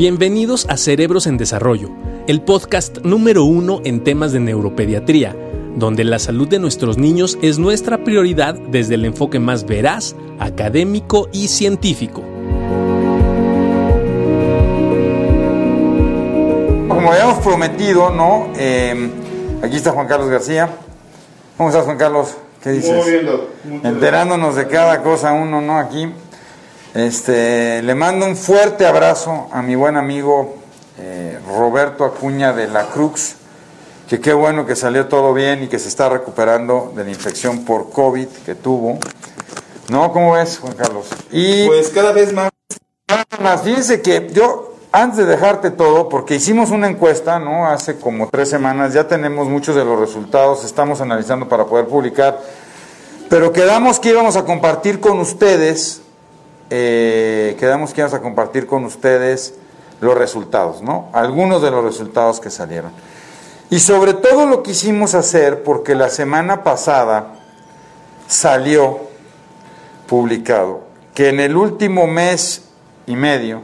Bienvenidos a Cerebros en Desarrollo, el podcast número uno en temas de neuropediatría, donde la salud de nuestros niños es nuestra prioridad desde el enfoque más veraz, académico y científico. Como habíamos prometido, ¿no? Eh, aquí está Juan Carlos García. ¿Cómo estás, Juan Carlos? ¿Qué dices? Muy bien, Enterándonos de cada cosa uno, ¿no? Aquí. Este, le mando un fuerte abrazo a mi buen amigo eh, Roberto Acuña de la Crux, que qué bueno que salió todo bien y que se está recuperando de la infección por COVID que tuvo. ¿No? ¿Cómo ves, Juan Carlos? Y Pues cada vez más. Más, fíjense que yo, antes de dejarte todo, porque hicimos una encuesta, ¿no? Hace como tres semanas, ya tenemos muchos de los resultados, estamos analizando para poder publicar, pero quedamos que íbamos a compartir con ustedes, eh, quedamos que íbamos a compartir con ustedes los resultados, ¿no? Algunos de los resultados que salieron. Y sobre todo lo quisimos hacer porque la semana pasada salió publicado que en el último mes y medio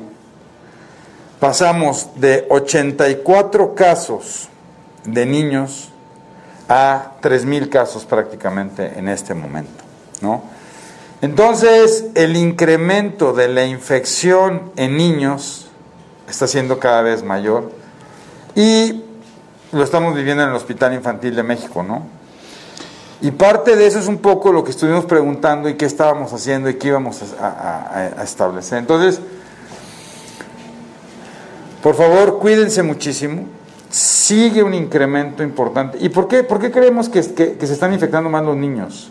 pasamos de 84 casos de niños a 3.000 casos prácticamente en este momento, ¿no? Entonces, el incremento de la infección en niños está siendo cada vez mayor y lo estamos viviendo en el Hospital Infantil de México, ¿no? Y parte de eso es un poco lo que estuvimos preguntando y qué estábamos haciendo y qué íbamos a, establecer. Entonces, por favor, cuídense muchísimo. Sigue un incremento importante. ¿Y por qué, por qué creemos que se están infectando más los niños?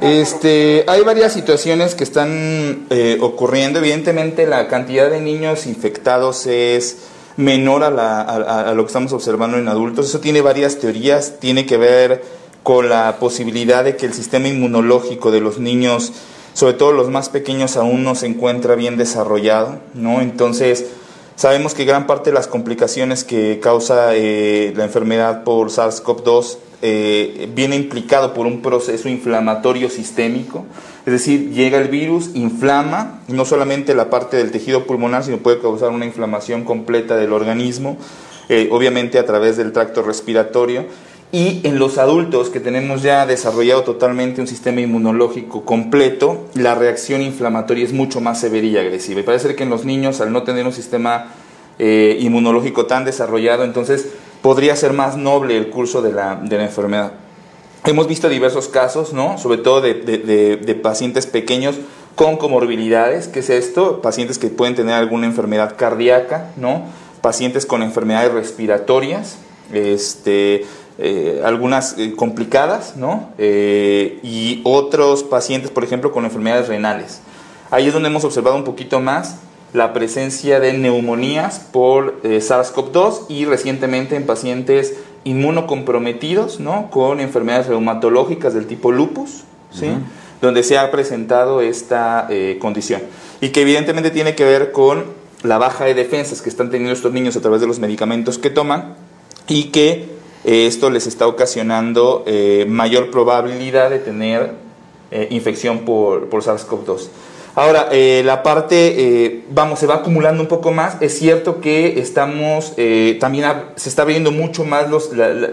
Este, hay varias situaciones que están eh, ocurriendo. Evidentemente, la cantidad de niños infectados es menor a, la- a lo que estamos observando en adultos. Eso tiene varias teorías. Tiene que ver con la posibilidad de que el sistema inmunológico de los niños, sobre todo los más pequeños, aún no se encuentra bien desarrollado, ¿no? Entonces, Sabemos que gran parte de las complicaciones que causa eh, la enfermedad por SARS-CoV-2 eh, viene implicado por un proceso inflamatorio sistémico, es decir, llega el virus, inflama no solamente la parte del tejido pulmonar, sino puede causar una inflamación completa del organismo, eh, obviamente a través del tracto respiratorio. Y en los adultos que tenemos ya desarrollado totalmente un sistema inmunológico completo, la reacción inflamatoria es mucho más severa y agresiva. Y parece que en los niños, al no tener un sistema eh, inmunológico tan desarrollado, entonces podría ser más noble el curso de la, enfermedad. Hemos visto diversos casos, ¿no? Sobre todo de- de pacientes pequeños con comorbilidades. ¿Qué es esto? Pacientes que pueden tener alguna enfermedad cardíaca, ¿no? Pacientes con enfermedades respiratorias, este, eh, algunas eh, complicadas, ¿no? Eh, y otros pacientes, por ejemplo, con enfermedades renales. Ahí es donde hemos observado un poquito más la presencia de neumonías por eh, SARS-CoV-2 y recientemente en pacientes inmunocomprometidos, ¿no? Con enfermedades reumatológicas del tipo lupus, ¿sí? Donde se ha presentado esta eh, condición. Y que evidentemente tiene que ver con la baja de defensas que están teniendo estos niños a través de los medicamentos que toman y que esto les está ocasionando eh, mayor probabilidad de tener eh, infección por, por SARS-CoV-2. Ahora, eh, la parte, eh, vamos, se va acumulando un poco más. Es cierto que estamos, eh, también ha- se está viendo mucho más los, la- la-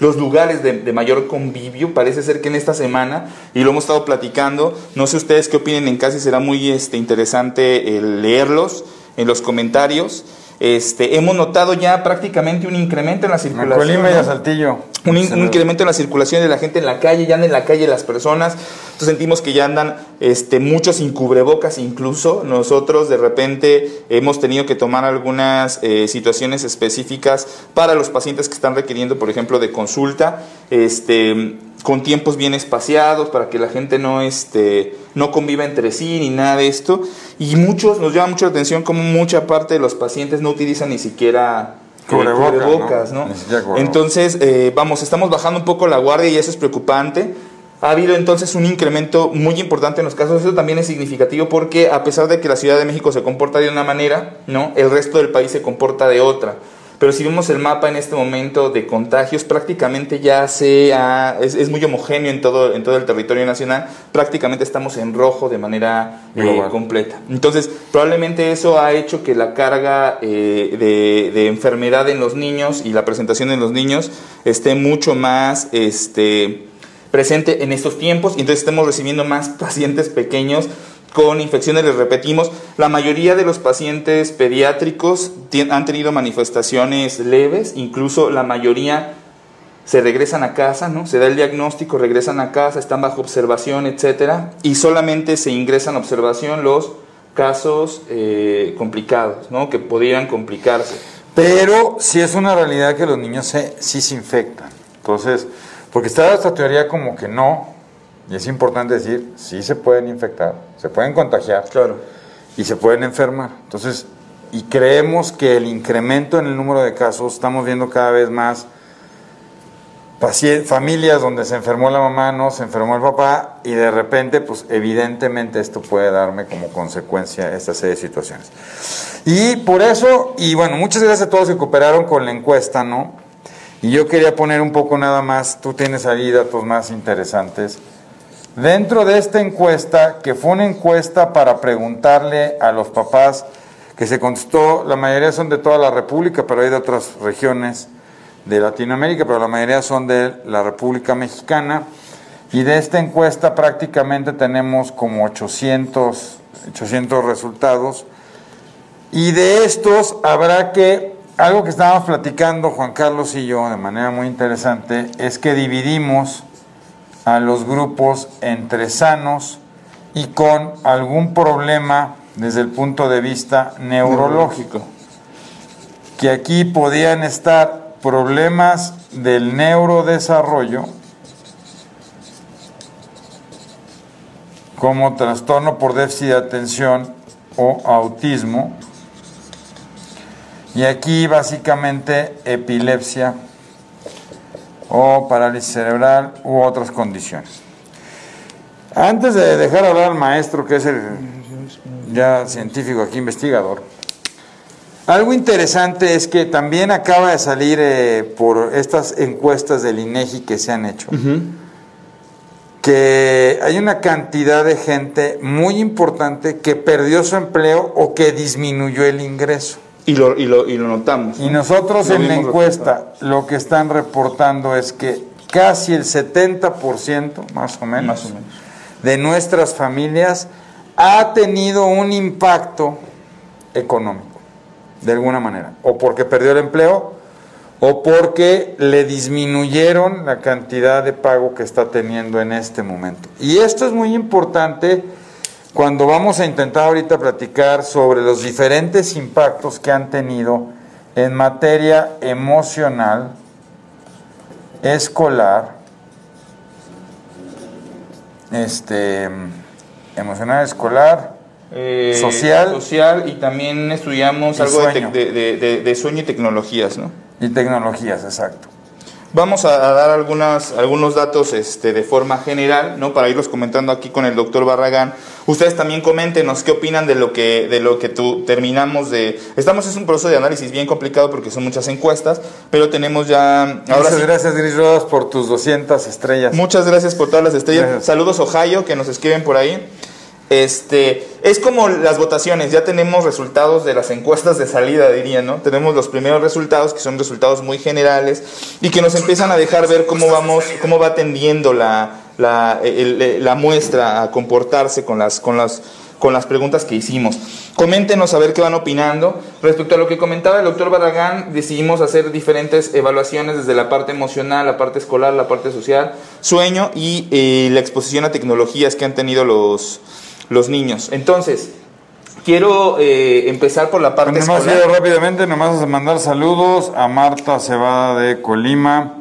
los lugares de, de mayor convivio. Parece ser que en esta semana, y lo hemos estado platicando, no sé ustedes qué opinen en casa y será muy este, interesante leerlos en los comentarios. Este, hemos notado ya prácticamente un incremento en la circulación. Colima y ¿no? a Saltillo. un, in- un incremento en la circulación de la gente en la calle, ya andan en la calle las personas, entonces sentimos que ya andan este, muchos sin cubrebocas incluso, nosotros de repente hemos tenido que tomar algunas eh, situaciones específicas para los pacientes que están requiriendo, por ejemplo, de consulta, este, con tiempos bien espaciados para que la gente no, este, no conviva entre sí ni nada de esto, y muchos, nos llama mucho la atención como mucha parte de los pacientes no utilizan ni siquiera eh, Cubrebocas. Entonces, eh, vamos, estamos bajando un poco la guardia y eso es preocupante. Ha habido entonces un incremento muy importante en los casos. Eso también es significativo porque a pesar de que la Ciudad de México se comporta de una manera, ¿no? El resto del país se comporta de otra. Pero si vemos el mapa en este momento de contagios, prácticamente ya se ha, es, es, muy homogéneo en todo, en todo el territorio nacional, prácticamente estamos en rojo de manera eh, completa. Entonces, probablemente eso ha hecho que la carga eh, de, de, enfermedad en los niños y la presentación en los niños esté mucho más este, presente en estos tiempos, y entonces estemos recibiendo más pacientes pequeños con infecciones, les repetimos, la mayoría de los pacientes pediátricos han tenido manifestaciones leves, incluso la mayoría se regresan a casa, ¿no? Se da el diagnóstico, regresan a casa, están bajo observación, etcétera, y solamente se ingresan a observación los casos eh, complicados, ¿no? Que podrían complicarse. Pero sí es una realidad que los niños se, sí se infectan. Entonces, porque está esta teoría como que no, y es importante decir, sí se pueden infectar, se pueden contagiar claro. y se pueden enfermar. Entonces, y creemos que el incremento en el número de casos, estamos viendo cada vez más familias donde se enfermó la mamá, no se enfermó el papá, y de repente, pues evidentemente esto puede darme como consecuencia esta serie de situaciones. Y por eso, y bueno, muchas gracias a todos que cooperaron con la encuesta, ¿no? Y yo quería poner un poco nada más, tú tienes ahí datos más interesantes. Dentro de esta encuesta, que fue una encuesta para preguntarle a los papás, que se contestó, la mayoría son de toda la República, pero hay de otras regiones de Latinoamérica, pero la mayoría son de la República Mexicana. Y de esta encuesta prácticamente tenemos como 800, 800 resultados. Y de estos habrá que, algo que estábamos platicando Juan Carlos y yo de manera muy interesante, es que dividimos a los grupos entre sanos y con algún problema desde el punto de vista neurológico. Que aquí podían estar problemas del neurodesarrollo, como trastorno por déficit de atención o autismo, y aquí básicamente epilepsia o parálisis cerebral u otras condiciones. Antes de dejar hablar al maestro, que es el ya científico aquí, investigador, algo interesante es que también acaba de salir eh, por estas encuestas del INEGI que se han hecho, que hay una cantidad de gente muy importante que perdió su empleo o que disminuyó el ingreso. Y lo, y lo, y lo notamos. Y nosotros en la encuesta lo que están reportando es que casi el 70%, más o menos, Más o menos. de nuestras familias ha tenido un impacto económico, de alguna manera, o porque perdió el empleo, o porque le disminuyeron la cantidad de pago que está teniendo en este momento. Y esto es muy importante cuando vamos a intentar ahorita platicar sobre los diferentes impactos que han tenido en materia emocional, escolar, este, emocional, escolar, Eh, Social. Social y también estudiamos Y algo de, sueño. tec- de- de- de- de sueño y tecnologías, ¿no? y tecnologías, exacto. Vamos a, a dar algunas, algunos datos este, de forma general, ¿no? Para irlos comentando aquí con el doctor Barragán. Ustedes también coméntenos qué opinan de lo que, de lo que tú terminamos de. Estamos es un proceso de análisis bien complicado porque son muchas encuestas, pero tenemos ya. Ahora Muchas sí, gracias, Gris Rodas, por tus 200 estrellas. Muchas gracias por todas las estrellas. Gracias. Saludos Ohio que nos escriben por ahí. Este, es como las votaciones, ya tenemos resultados de las encuestas de salida, diría, ¿no? Tenemos los primeros resultados que son resultados muy generales y que nos empiezan a dejar ver cómo vamos, cómo va tendiendo la, la, el- la muestra a comportarse con las, con las con las preguntas que hicimos. Coméntenos a ver qué van opinando. Respecto a lo que comentaba el doctor Barragán, decidimos hacer diferentes evaluaciones desde la parte emocional, la parte escolar, la parte social, sueño y eh, la exposición a tecnologías que han tenido los, los niños. Entonces, quiero eh, empezar por la parte Nomás escolar. quiero rápidamente, nomás mandar saludos a Marta Cebada de Colima,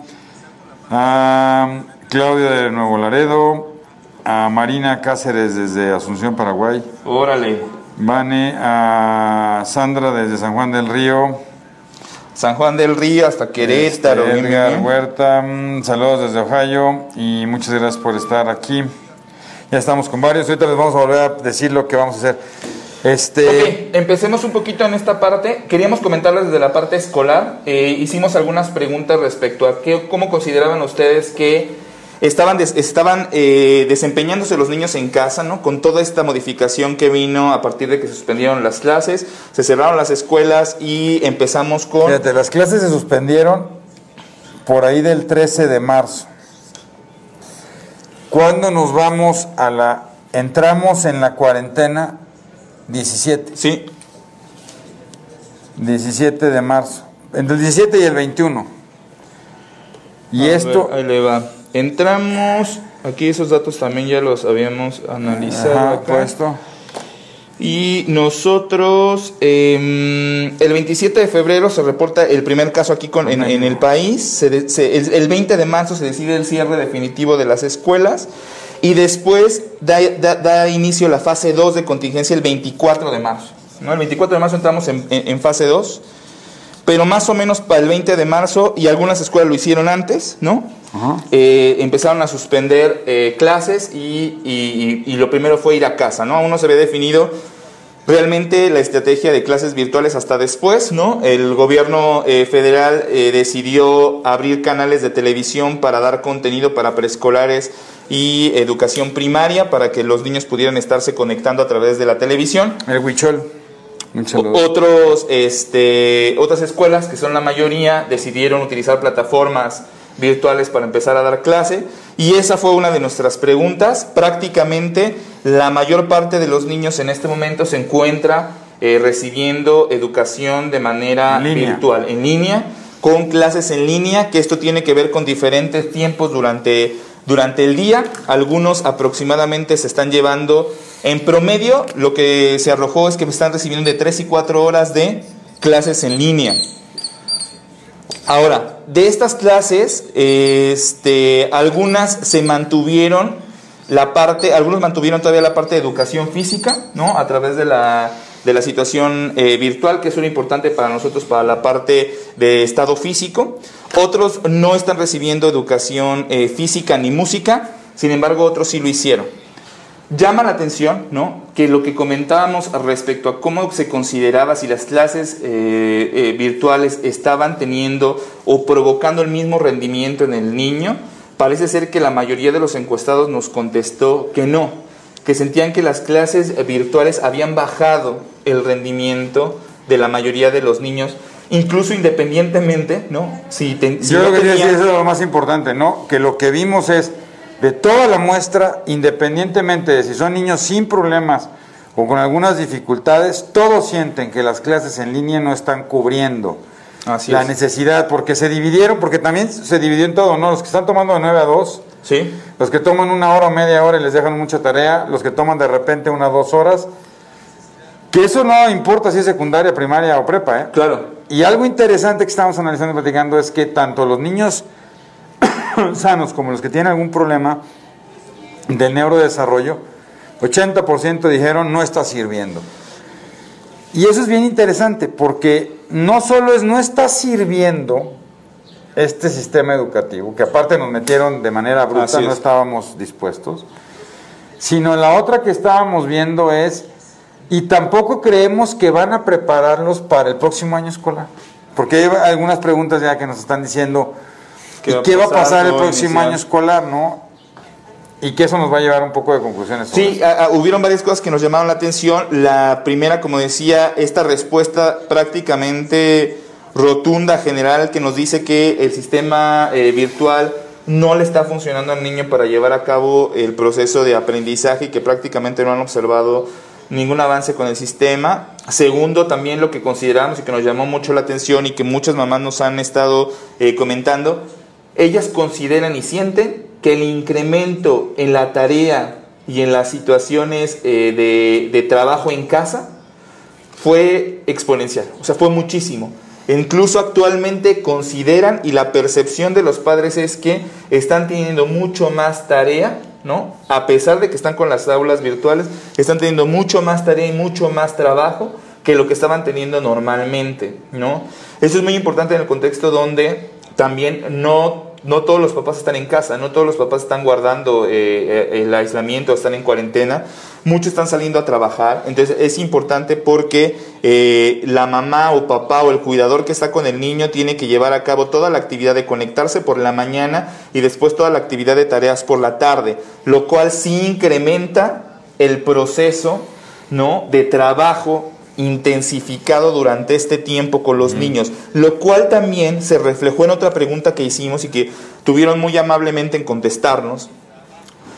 a Claudia de Nuevo Laredo, a Marina Cáceres desde Asunción, Paraguay, Órale. Vane, a Sandra desde San Juan del Río, San Juan del Río hasta Querétaro. este, Edgar bien. Huerta, mm, saludos desde Ohio y muchas gracias por estar aquí. Ya estamos con varios, ahorita les vamos a volver a decir lo que vamos a hacer. Este, Ok, empecemos un poquito en esta parte. Queríamos comentarles desde la parte escolar. Eh, hicimos algunas preguntas respecto a qué, cómo consideraban ustedes que estaban, des- estaban eh, desempeñándose los niños en casa, ¿no? Con toda esta modificación que vino a partir de que suspendieron las clases, se cerraron las escuelas y empezamos con... Fíjate, las clases se suspendieron por ahí del 13 de marzo. ¿Cuándo nos vamos a la... Entramos en la cuarentena 17, Sí, 17 de marzo, entre el 17 y el 21. Y A esto, ver, ahí le va. Entramos, aquí esos datos también ya los habíamos analizado. ajá, acá. puesto. Y nosotros, eh, el 27 de febrero se reporta el primer caso aquí con, en, en el país. Se de- se- el, el 20 de marzo se decide el cierre definitivo de las escuelas. Y después da, da- da inicio la fase 2 de contingencia el 24 de marzo. ¿no? El 24 de marzo entramos en, en- en fase 2. Pero más o menos para el 20 de marzo, y algunas escuelas lo hicieron antes, ¿no? Eh, empezaron a suspender eh, clases y, y- y- y lo primero fue ir a casa, ¿no? Aún no se había definido realmente la estrategia de clases virtuales hasta después, ¿no? El gobierno eh, federal decidió abrir canales de televisión para dar contenido para preescolares y educación primaria para que los niños pudieran estarse conectando a través de la televisión. El huichol. Otros, este, otras escuelas, que son la mayoría, decidieron utilizar plataformas virtuales para empezar a dar clase. Y esa fue una de nuestras preguntas. Prácticamente la mayor parte de los niños en este momento se encuentra eh, recibiendo educación de manera línea. virtual, en línea, con clases en línea, que esto tiene que ver con diferentes tiempos durante, durante el día. Algunos aproximadamente se están llevando, en promedio, lo que se arrojó es que están recibiendo de 3 y 4 horas de clases en línea. Ahora, de estas clases, este, algunas se mantuvieron la parte, algunos mantuvieron todavía la parte de educación física, ¿no? A través de la, de la situación eh, virtual, que es muy importante para nosotros, para la parte de estado físico. Otros no están recibiendo educación eh, física ni música, sin embargo, otros sí lo hicieron. Llama la atención, ¿no? Que lo que comentábamos respecto a cómo se consideraba si las clases eh, eh, virtuales estaban teniendo o provocando el mismo rendimiento en el niño, parece ser que la mayoría de los encuestados nos contestó que no, que sentían que las clases virtuales habían bajado el rendimiento de la mayoría de los niños, incluso independientemente, ¿no? Si, ten- si Yo no lo que tenían- es lo más importante, ¿no? Que lo que vimos es de toda la muestra, independientemente de si son niños sin problemas o con algunas dificultades, todos sienten que las clases en línea no están cubriendo Así la es. necesidad, porque se dividieron, porque también se dividió en todo, ¿no? Los que están tomando de 9 a 2, ¿Sí? los que toman una hora o media hora y les dejan mucha tarea, los que toman de repente una o dos horas, que eso no importa si es secundaria, primaria o prepa, ¿eh? Claro. Y algo interesante que estamos analizando y platicando es que tanto los niños sanos como los que tienen algún problema del neurodesarrollo, 80% dijeron no está sirviendo. Y eso es bien interesante porque no solo es no está sirviendo este sistema educativo, que aparte nos metieron de manera bruta, Así no es. estábamos dispuestos, sino la otra que estábamos viendo es, y tampoco creemos que van a prepararlos para el próximo año escolar. Porque hay algunas preguntas ya que nos están diciendo, ¿Qué ¿y va a qué va a pasar el próximo inicial? año escolar, no? Y que eso nos va a llevar un poco de conclusiones. Sí, a- a- hubieron varias cosas que nos llamaron la atención. La primera, como decía, esta respuesta prácticamente rotunda, general, que nos dice que el sistema eh, virtual no le está funcionando al niño para llevar a cabo el proceso de aprendizaje y que prácticamente no han observado ningún avance con el sistema. Segundo, también lo que consideramos y que nos llamó mucho la atención y que muchas mamás nos han estado eh, comentando, ellas consideran y sienten que el incremento en la tarea y en las situaciones eh, de, de trabajo en casa fue exponencial, o sea, fue muchísimo. Incluso actualmente consideran y la percepción de los padres es que están teniendo mucho más tarea, ¿no? A pesar de que están con las aulas virtuales, están teniendo mucho más tarea y mucho más trabajo que lo que estaban teniendo normalmente, ¿no? Eso es muy importante en el contexto donde también no no todos los papás están en casa, no todos los papás están guardando eh, eh, el aislamiento, están en cuarentena, muchos están saliendo a trabajar, entonces es importante porque eh, la mamá o papá o el cuidador que está con el niño tiene que llevar a cabo toda la actividad de conectarse por la mañana y después toda la actividad de tareas por la tarde, lo cual sí incrementa el proceso ¿no? de trabajo intensificado durante este tiempo con los niños, lo cual también se reflejó en otra pregunta que hicimos y que tuvieron muy amablemente en contestarnos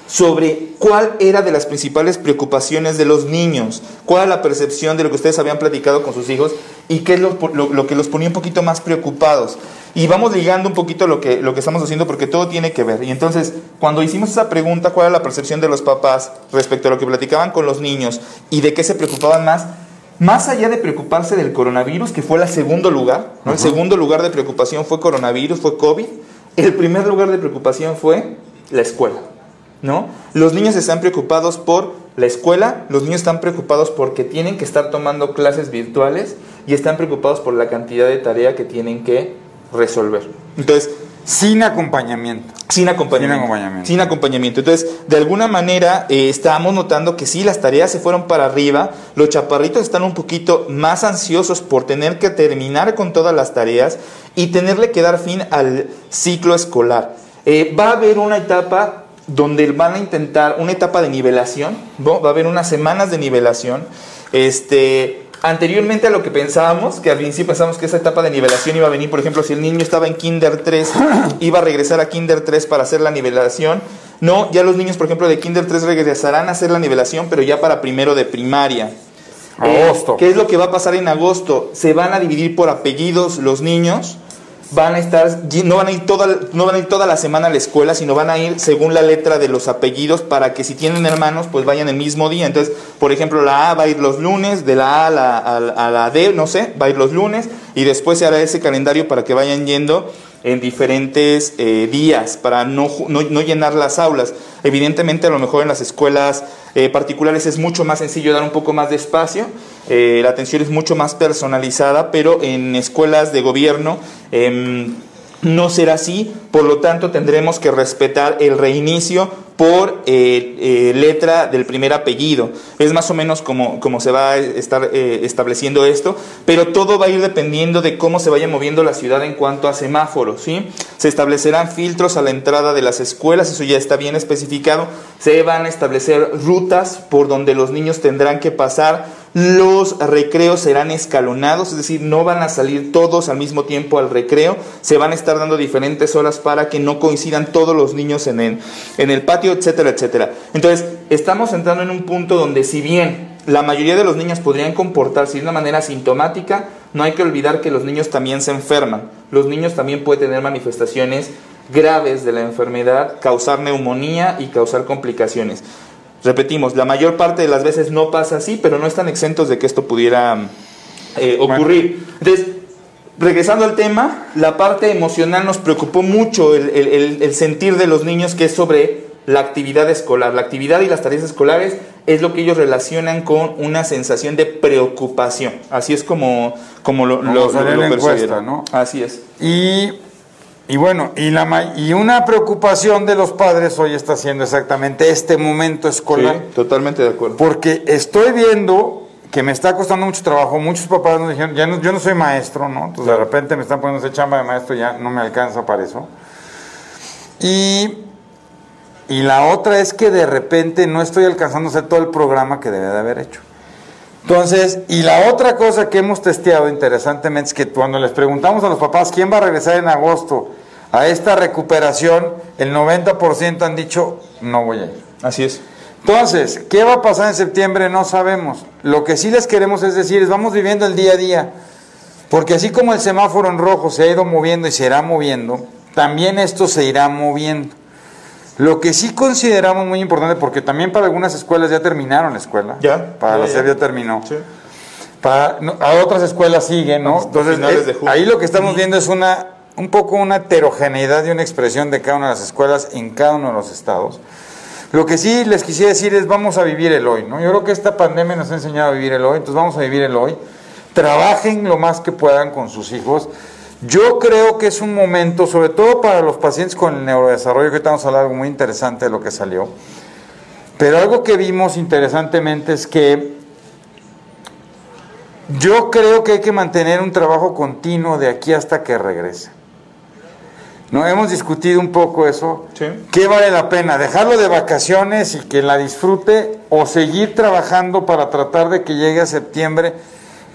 sobre cuál era de las principales preocupaciones de los niños, cuál era la percepción de lo que ustedes habían platicado con sus hijos y qué es lo, lo, que los ponía un poquito más preocupados. Y vamos ligando un poquito lo que, lo que estamos haciendo porque todo tiene que ver. Y entonces, cuando hicimos esa pregunta, cuál era la percepción de los papás respecto a lo que platicaban con los niños y de qué se preocupaban más, más allá de preocuparse del coronavirus, que fue el segundo lugar, ¿no? el segundo lugar de preocupación fue coronavirus, fue COVID, el primer lugar de preocupación fue la escuela. ¿no? Los niños están preocupados por la escuela, los niños están preocupados porque tienen que estar tomando clases virtuales y están preocupados por la cantidad de tarea que tienen que resolver. Entonces, sin acompañamiento. Sin acompañamiento. Sin acompañamiento. Entonces, de alguna manera, eh, estamos notando que sí, las tareas se fueron para arriba. Los chaparritos están un poquito más ansiosos por tener que terminar con todas las tareas y tenerle que dar fin al ciclo escolar. Eh, va a haber una etapa donde van a intentar, una etapa de nivelación, va a haber unas semanas de nivelación. Este, anteriormente a lo que pensábamos, que al principio pensábamos que esa etapa de nivelación iba a venir, por ejemplo, si el niño estaba en Kinder 3, iba a regresar a Kinder 3 para hacer la nivelación. No, ya los niños, por ejemplo, de Kinder 3 regresarán a hacer la nivelación, pero ya para primero de primaria. Agosto. ¿Qué es lo que va a pasar en agosto? Se van a dividir por apellidos los niños van a estar, no van a, ir toda, no van a ir toda la semana a la escuela, sino van a ir según la letra de los apellidos para que si tienen hermanos, pues vayan el mismo día. Entonces, por ejemplo, la A va a ir los lunes, de la A a la, a la D, no sé, va a ir los lunes, y después se hará ese calendario para que vayan yendo en diferentes eh, días para no, no, llenar las aulas. Evidentemente, a lo mejor en las escuelas eh, particulares es mucho más sencillo dar un poco más de espacio, eh, la atención es mucho más personalizada, pero en escuelas de gobierno em, no será así, por lo tanto tendremos que respetar el reinicio por eh, eh, letra del primer apellido. Es más o menos como, se va a estar eh, estableciendo esto, pero todo va a ir dependiendo de cómo se vaya moviendo la ciudad en cuanto a semáforos. ¿sí? Se establecerán filtros a la entrada de las escuelas, eso ya está bien especificado. Se van a establecer rutas por donde los niños tendrán que pasar los recreos serán escalonados, es decir, no van a salir todos al mismo tiempo al recreo, se van a estar dando diferentes horas para que no coincidan todos los niños en el, en el patio, etcétera, etcétera. Entonces, estamos entrando en un punto donde si bien la mayoría de los niños podrían comportarse de una manera sintomática, no hay que olvidar que los niños también se enferman. Los niños también pueden tener manifestaciones graves de la enfermedad, causar neumonía y causar complicaciones. Repetimos, la mayor parte de las veces no pasa así, pero no están exentos de que esto pudiera eh, ocurrir. Entonces, regresando al tema, la parte emocional nos preocupó mucho el, sentir de los niños que es sobre la actividad escolar. La actividad y las tareas escolares es lo que ellos relacionan con una sensación de preocupación. Así es como, como lo, lo, lo, ¿no? Así es. Y y bueno, y, la, y una preocupación de los padres hoy está siendo exactamente este momento escolar. Sí, totalmente de acuerdo. Porque estoy viendo que me está costando mucho trabajo. Muchos papás nos dijeron, ya no, yo no soy maestro, ¿no? Entonces de repente me están poniendo ese chamba de maestro, ya no me alcanza para eso. Y, y la otra es que de repente no estoy alcanzando a hacer todo el programa que debe de haber hecho. Entonces, y la otra cosa que hemos testeado interesantemente es que cuando les preguntamos a los papás quién va a regresar en agosto a esta recuperación, el 90% han dicho no voy a ir. Así es. Entonces, ¿qué va a pasar en septiembre? No sabemos. Lo que sí les queremos es decir, es vamos viviendo el día a día. Porque así como el semáforo en rojo se ha ido moviendo y se irá moviendo, también esto se irá moviendo. Lo que sí consideramos muy importante, porque también para algunas escuelas ya terminaron la escuela. Ya. Para la SEP ya terminó. Sí. Para, a otras escuelas siguen, ¿no? Entonces, eh, ahí lo que estamos viendo es una un poco una heterogeneidad y una expresión de cada una de las escuelas en cada uno de los estados. Lo que sí les quisiera decir es vamos a vivir el hoy, ¿no? Yo creo que esta pandemia nos ha enseñado a vivir el hoy, entonces vamos a vivir el hoy. Trabajen lo más que puedan con sus hijos. Yo creo que es un momento, sobre todo para los pacientes con el neurodesarrollo, que estamos hablando algo muy interesante de lo que salió, pero algo que vimos interesantemente es que yo creo que hay que mantener un trabajo continuo de aquí hasta que regrese. ¿No? Hemos discutido un poco eso. Sí. ¿Qué vale la pena? ¿Dejarlo de vacaciones y que la disfrute o seguir trabajando para tratar de que llegue a septiembre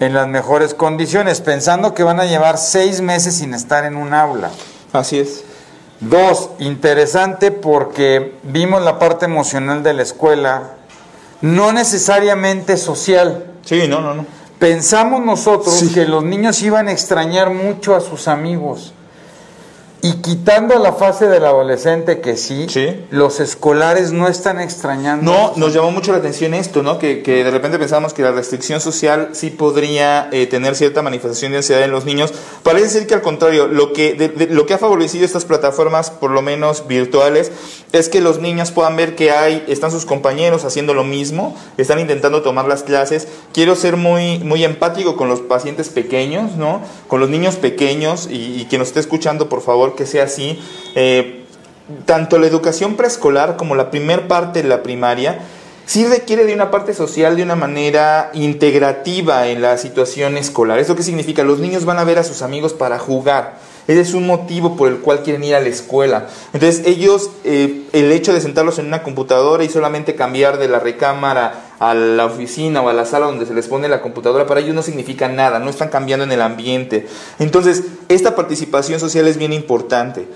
en las mejores condiciones, pensando que van a llevar seis meses sin estar en un aula? Así es. Dos, interesante porque vimos la parte emocional de la escuela, no necesariamente social. Sí, no, no, no. Pensamos nosotros que los niños iban a extrañar mucho a sus amigos. Y quitando la fase del adolescente que sí, Sí. los escolares no están extrañando. No, nos llamó mucho la atención esto, ¿no? Que, que de repente pensamos que la restricción social sí podría eh, tener cierta manifestación de ansiedad en los niños. Parece ser que al contrario, lo que, de- de- lo que ha favorecido estas plataformas, por lo menos virtuales, es que los niños puedan ver que hay, están sus compañeros haciendo lo mismo, están intentando tomar las clases. Quiero ser muy, muy empático con los pacientes pequeños, ¿no? Con los niños pequeños y, y quien nos esté escuchando, por favor, que sea así. Eh, tanto la educación preescolar como la primer parte de la primaria sí requiere de una parte social de una manera integrativa en la situación escolar. ¿Esto qué significa? Los niños van a ver a sus amigos para jugar. Ese es un motivo por el cual quieren ir a la escuela. Entonces ellos, eh, el hecho de sentarlos en una computadora y solamente cambiar de la recámara a la oficina o a la sala donde se les pone la computadora, para ellos no significa nada, no están cambiando en el ambiente. Entonces, esta participación social es bien importante.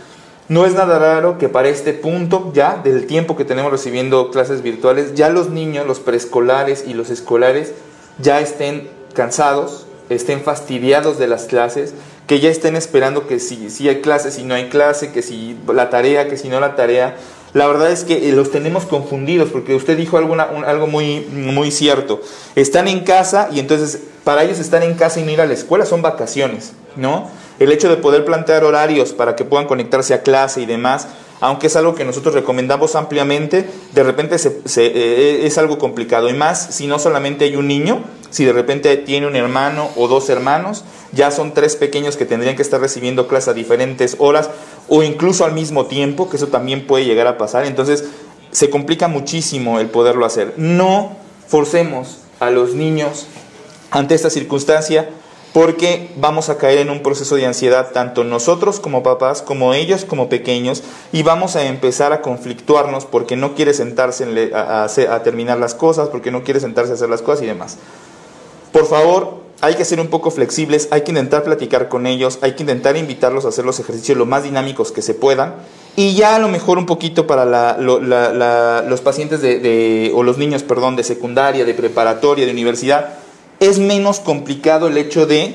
No es nada raro que para este punto ya del tiempo que tenemos recibiendo clases virtuales, ya los niños, los preescolares y los escolares ya estén cansados, estén fastidiados de las clases, que ya estén esperando que si, si hay clase, si no hay clase, que si la tarea, que si no la tarea. La verdad es que eh, los tenemos confundidos porque usted dijo alguna- un- algo muy, muy cierto. Están en casa y entonces para ellos estar en casa y no ir a la escuela son vacaciones, ¿no? El hecho de poder plantear horarios para que puedan conectarse a clase y demás, aunque es algo que nosotros recomendamos ampliamente, de repente se- se, eh, es algo complicado. Y más si no solamente hay un niño, si de repente tiene un hermano o dos hermanos, ya son tres pequeños que tendrían que estar recibiendo clases a diferentes horas o incluso al mismo tiempo, que eso también puede llegar a pasar. Entonces se complica muchísimo el poderlo hacer. No forcemos a los niños ante esta circunstancia porque vamos a caer en un proceso de ansiedad tanto nosotros como papás como ellos como pequeños y vamos a empezar a conflictuarnos porque no quiere sentarse a, terminar las cosas, porque no quiere sentarse a hacer las cosas y demás. Por favor, hay que ser un poco flexibles, hay que intentar platicar con ellos, hay que intentar invitarlos a hacer los ejercicios lo más dinámicos que se puedan. Y ya a lo mejor un poquito para los pacientes de- o los niños, perdón, de secundaria, de preparatoria, de universidad, es menos complicado el hecho de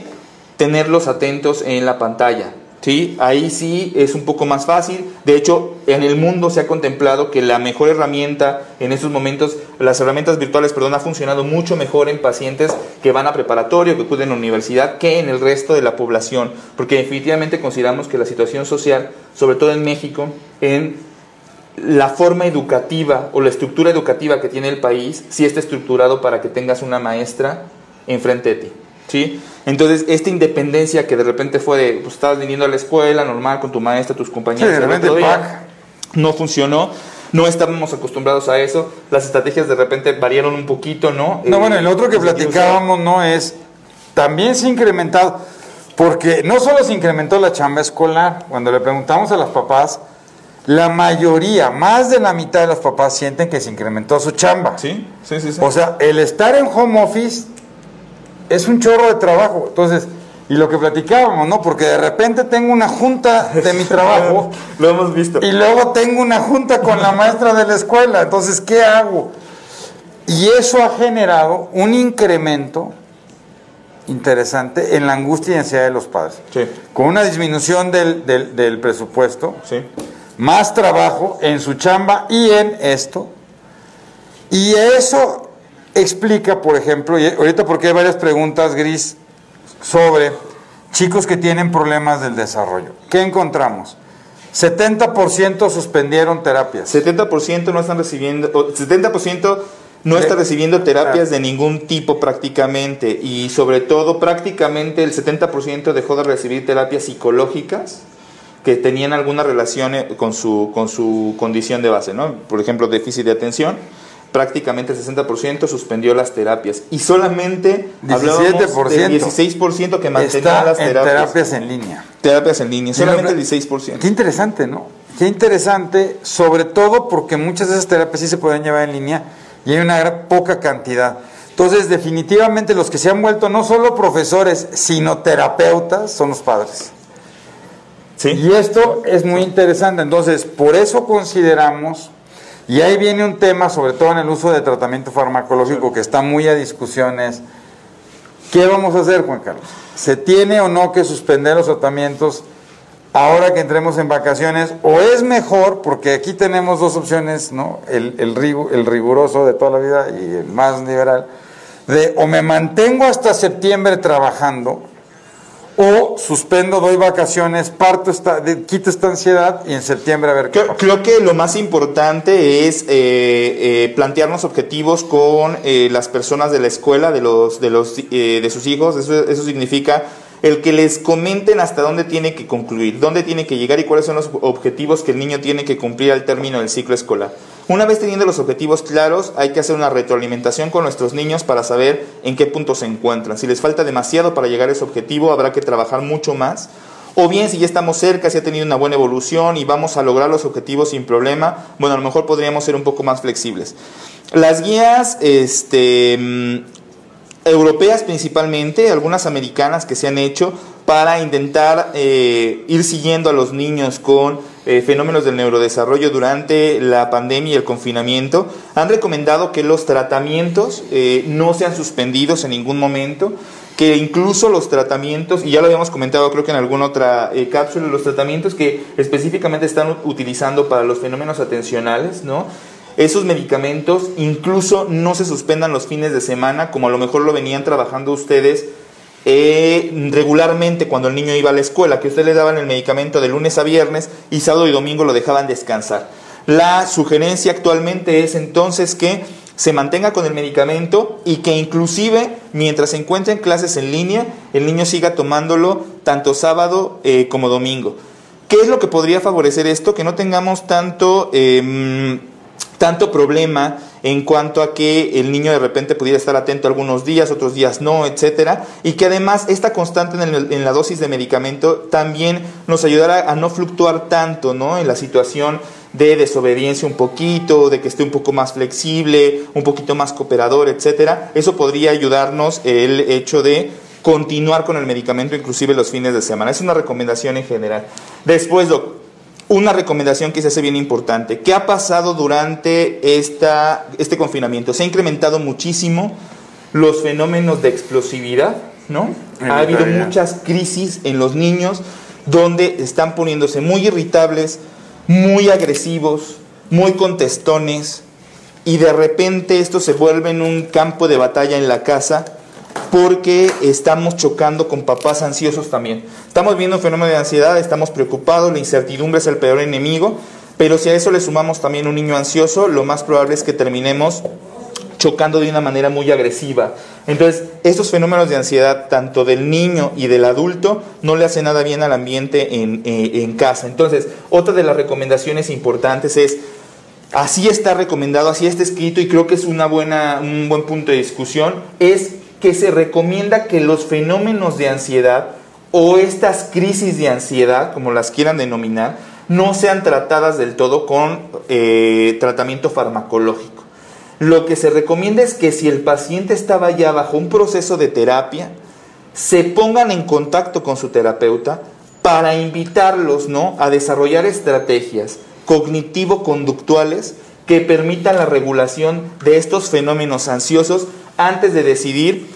tenerlos atentos en la pantalla. ¿sí? Ahí sí es un poco más fácil. De hecho, en el mundo se ha contemplado que la mejor herramienta en estos momentos, las herramientas virtuales, perdón, ha funcionado mucho mejor en pacientes que van a preparatorio, que acuden a la universidad, que en el resto de la población. Porque definitivamente consideramos que la situación social, sobre todo en México, en la forma educativa o la estructura educativa que tiene el país, sí está estructurado para que tengas una maestra enfrente de ti. ¿sí? Entonces, esta independencia que de repente fue de, pues estabas viniendo a la escuela normal con tu maestra, tus compañeros, Sí, de repente, día, no funcionó, no estábamos acostumbrados a eso, las estrategias de repente variaron un poquito, ¿no? No, Eh, bueno, el otro que los niños- platicábamos no es, también se ha incrementado, porque no solo se incrementó la chamba escolar, cuando le preguntamos a las papás, la mayoría, más de la mitad de los papás sienten que se incrementó su chamba. Sí, sí, sí. sí. O sea, el estar en home office es un chorro de trabajo. Entonces, y lo que platicábamos, ¿no? Porque de repente tengo una junta de mi trabajo Lo hemos visto. y luego tengo una junta con la maestra de la escuela. Entonces, ¿qué hago? Y eso ha generado un incremento interesante en la angustia y ansiedad de los padres. Sí, Con una disminución del, del- del presupuesto, sí. más trabajo en su chamba y en esto. Y eso explica, por ejemplo, y ahorita porque hay varias preguntas, Gris, sobre chicos que tienen problemas del desarrollo. ¿Qué encontramos? 70% suspendieron terapias. 70% no están recibiendo, o 70% no está recibiendo terapias de ningún tipo prácticamente y sobre todo prácticamente el 70% dejó de recibir terapias psicológicas que tenían alguna relación eh, con su, con su condición de base, ¿no? Por ejemplo, déficit de atención, prácticamente el 60% suspendió las terapias y solamente 17% del 16% que mantenía las en terapias. en línea. Terapias en línea, solamente el pero- 16%. Qué interesante, ¿no? Qué interesante, sobre todo porque muchas de esas terapias sí se pueden llevar en línea y hay una gran- poca cantidad. Entonces, definitivamente los que se han vuelto no solo profesores, sino terapeutas son los padres. ¿Sí? Y esto es muy interesante. Entonces, por eso consideramos, y ahí viene un tema, sobre todo en el uso de tratamiento farmacológico, que está muy a discusiones. ¿Qué vamos a hacer, Juan Carlos? ¿Se tiene o no que suspender los tratamientos ahora que entremos en vacaciones? ¿O es mejor, porque aquí tenemos dos opciones, ¿no? El, el, el riguroso de toda la vida y el más liberal, de o me mantengo hasta septiembre trabajando, o suspendo, doy vacaciones, parto esta, de- quito esta ansiedad y en septiembre a ver qué Creo, pasa. creo que lo más importante es eh, eh, plantearnos objetivos con eh, las personas de la escuela, de los, de los, eh, de sus hijos. Eso, eso significa el que les comenten hasta dónde tiene que concluir, dónde tiene que llegar y cuáles son los objetivos que el niño tiene que cumplir al término del ciclo escolar. Una vez teniendo los objetivos claros, hay que hacer una retroalimentación con nuestros niños para saber en qué punto se encuentran. Si les falta demasiado para llegar a ese objetivo, habrá que trabajar mucho más. O bien, si ya estamos cerca, si ha tenido una buena evolución y vamos a lograr los objetivos sin problema, bueno, a lo mejor podríamos ser un poco más flexibles. Las guías, este, mm, europeas principalmente, algunas americanas que se han hecho para intentar eh, ir siguiendo a los niños con eh, fenómenos del neurodesarrollo durante la pandemia y el confinamiento, han recomendado que los tratamientos eh, no sean suspendidos en ningún momento, que incluso los tratamientos, y ya lo habíamos comentado creo que en alguna otra eh, cápsula, los tratamientos que específicamente están utilizando para los fenómenos atencionales, ¿no? Esos medicamentos incluso no se suspendan los fines de semana, como a lo mejor lo venían trabajando ustedes eh, regularmente cuando el niño iba a la escuela, que ustedes le daban el medicamento de lunes a viernes y sábado y domingo lo dejaban descansar. La sugerencia actualmente es entonces que se mantenga con el medicamento y que inclusive mientras se encuentre en clases en línea, el niño siga tomándolo tanto sábado eh, como domingo. ¿Qué es lo que podría favorecer esto? Que no tengamos tanto, em, tanto problema en cuanto a que el niño de repente pudiera estar atento algunos días, otros días no, etcétera, y que además esta constante en, la dosis de medicamento también nos ayudará a no fluctuar tanto, ¿no? En la situación de desobediencia un poquito, de que esté un poco más flexible, un poquito más cooperador, etcétera. Eso podría ayudarnos el hecho de continuar con el medicamento inclusive los fines de semana. Es una recomendación en general. Después, Doc, una recomendación que se hace bien importante. ¿Qué ha pasado durante esta, este confinamiento? Se ha incrementado muchísimo los fenómenos de explosividad, ¿no? En Ha habido muchas crisis en los niños donde están poniéndose muy irritables, muy agresivos, muy contestones y de repente esto se vuelve en un campo de batalla en la casa porque estamos chocando con papás ansiosos también. Estamos viendo un fenómeno de ansiedad, estamos preocupados, la incertidumbre es el peor enemigo, pero si a eso le sumamos también un niño ansioso, lo más probable es que terminemos chocando de una manera muy agresiva. Entonces, estos fenómenos de ansiedad, tanto del niño y del adulto, no le hacen nada bien al ambiente en, eh, en casa. Entonces, otra de las recomendaciones importantes es, así está recomendado, así está escrito y creo que es una buena, un buen punto de discusión, es que se recomienda que los fenómenos de ansiedad o estas crisis de ansiedad, como las quieran denominar, no sean tratadas del todo con eh, tratamiento farmacológico. Lo que se recomienda es que si el paciente estaba ya bajo un proceso de terapia, se pongan en contacto con su terapeuta para invitarlos ¿no? a desarrollar estrategias cognitivo-conductuales que permitan la regulación de estos fenómenos ansiosos antes de decidir